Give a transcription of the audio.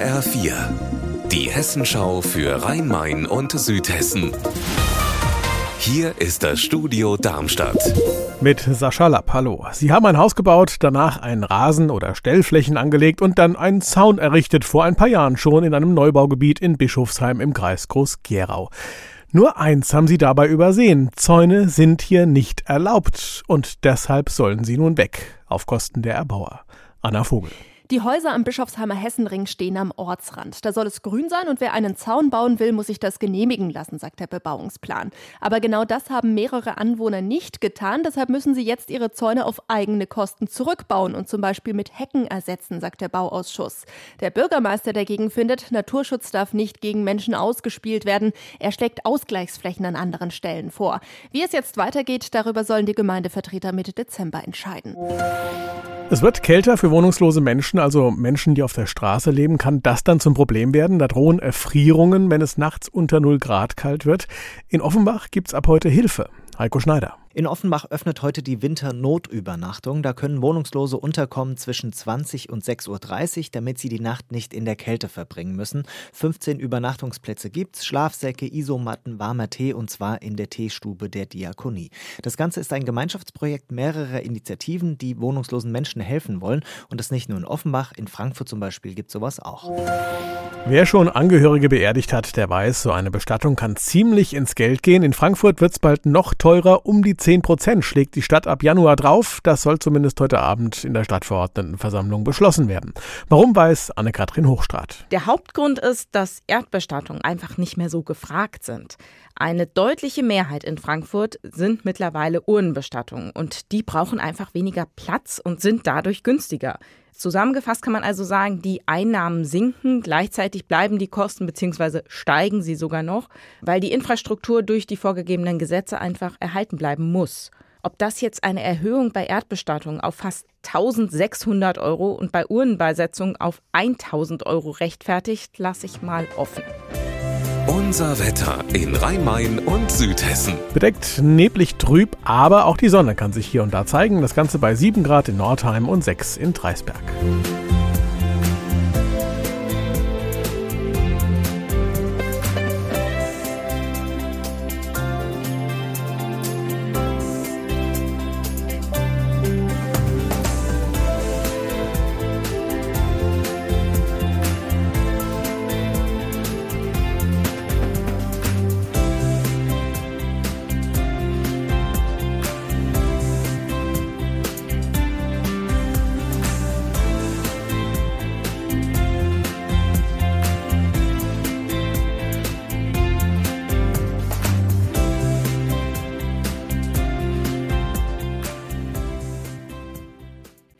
HR4, die Hessenschau für Rhein-Main und Südhessen. Hier ist das Studio Darmstadt. Mit Sascha Lapp, hallo. Sie haben ein Haus gebaut, danach einen Rasen oder Stellflächen angelegt und dann einen Zaun errichtet, vor ein paar Jahren schon in einem Neubaugebiet in Bischofsheim im Kreis Groß-Gerau. Nur eins haben sie dabei übersehen. Zäune sind hier nicht erlaubt und deshalb sollen sie nun weg, auf Kosten der Erbauer. Anna Vogel. Die Häuser am Bischofsheimer Hessenring stehen am Ortsrand. Da soll es grün sein und wer einen Zaun bauen will, muss sich das genehmigen lassen, sagt der Bebauungsplan. Aber genau das haben mehrere Anwohner nicht getan. Deshalb müssen sie jetzt ihre Zäune auf eigene Kosten zurückbauen und zum Beispiel mit Hecken ersetzen, sagt der Bauausschuss. Der Bürgermeister dagegen findet, Naturschutz darf nicht gegen Menschen ausgespielt werden. Er schlägt Ausgleichsflächen an anderen Stellen vor. Wie es jetzt weitergeht, darüber sollen die Gemeindevertreter Mitte Dezember entscheiden. Es wird kälter für wohnungslose Menschen, also Menschen, die auf der Straße leben. Kann das dann zum Problem werden? Da drohen Erfrierungen, wenn es nachts unter 0 Grad kalt wird. In Offenbach gibt's ab heute Hilfe. Heiko Schneider. In Offenbach öffnet heute die Winternotübernachtung. Da können Wohnungslose unterkommen zwischen 20 und 6.30 Uhr, damit sie die Nacht nicht in der Kälte verbringen müssen. 15 Übernachtungsplätze gibt's, Schlafsäcke, Isomatten, warmer Tee und zwar in der Teestube der Diakonie. Das Ganze ist ein Gemeinschaftsprojekt mehrerer Initiativen, die wohnungslosen Menschen helfen wollen. Und das nicht nur in Offenbach, in Frankfurt zum Beispiel gibt sowas auch. Wer schon Angehörige beerdigt hat, der weiß, so eine Bestattung kann ziemlich ins Geld gehen. In Frankfurt wird's bald noch teurer, um die 10 Prozent schlägt die Stadt ab Januar drauf. Das soll zumindest heute Abend in der Stadtverordnetenversammlung beschlossen werden. Warum weiß Anne-Kathrin Hochstrat? Der Hauptgrund ist, dass Erdbestattungen einfach nicht mehr so gefragt sind. Eine deutliche Mehrheit in Frankfurt sind mittlerweile Urnenbestattungen und die brauchen einfach weniger Platz und sind dadurch günstiger. Zusammengefasst kann man also sagen, die Einnahmen sinken, gleichzeitig bleiben die Kosten bzw. steigen sie sogar noch, weil die Infrastruktur durch die vorgegebenen Gesetze einfach erhalten bleiben muss. Ob das jetzt eine Erhöhung bei Erdbestattung auf fast 1600 Euro und bei Urnenbeisetzung auf 1000 Euro rechtfertigt, lasse ich mal offen. Unser Wetter in Rhein-Main und Südhessen. Bedeckt, neblig, trüb, aber auch die Sonne kann sich hier und da zeigen. Das Ganze bei 7 Grad in Nordheim und 6 in Dreisberg.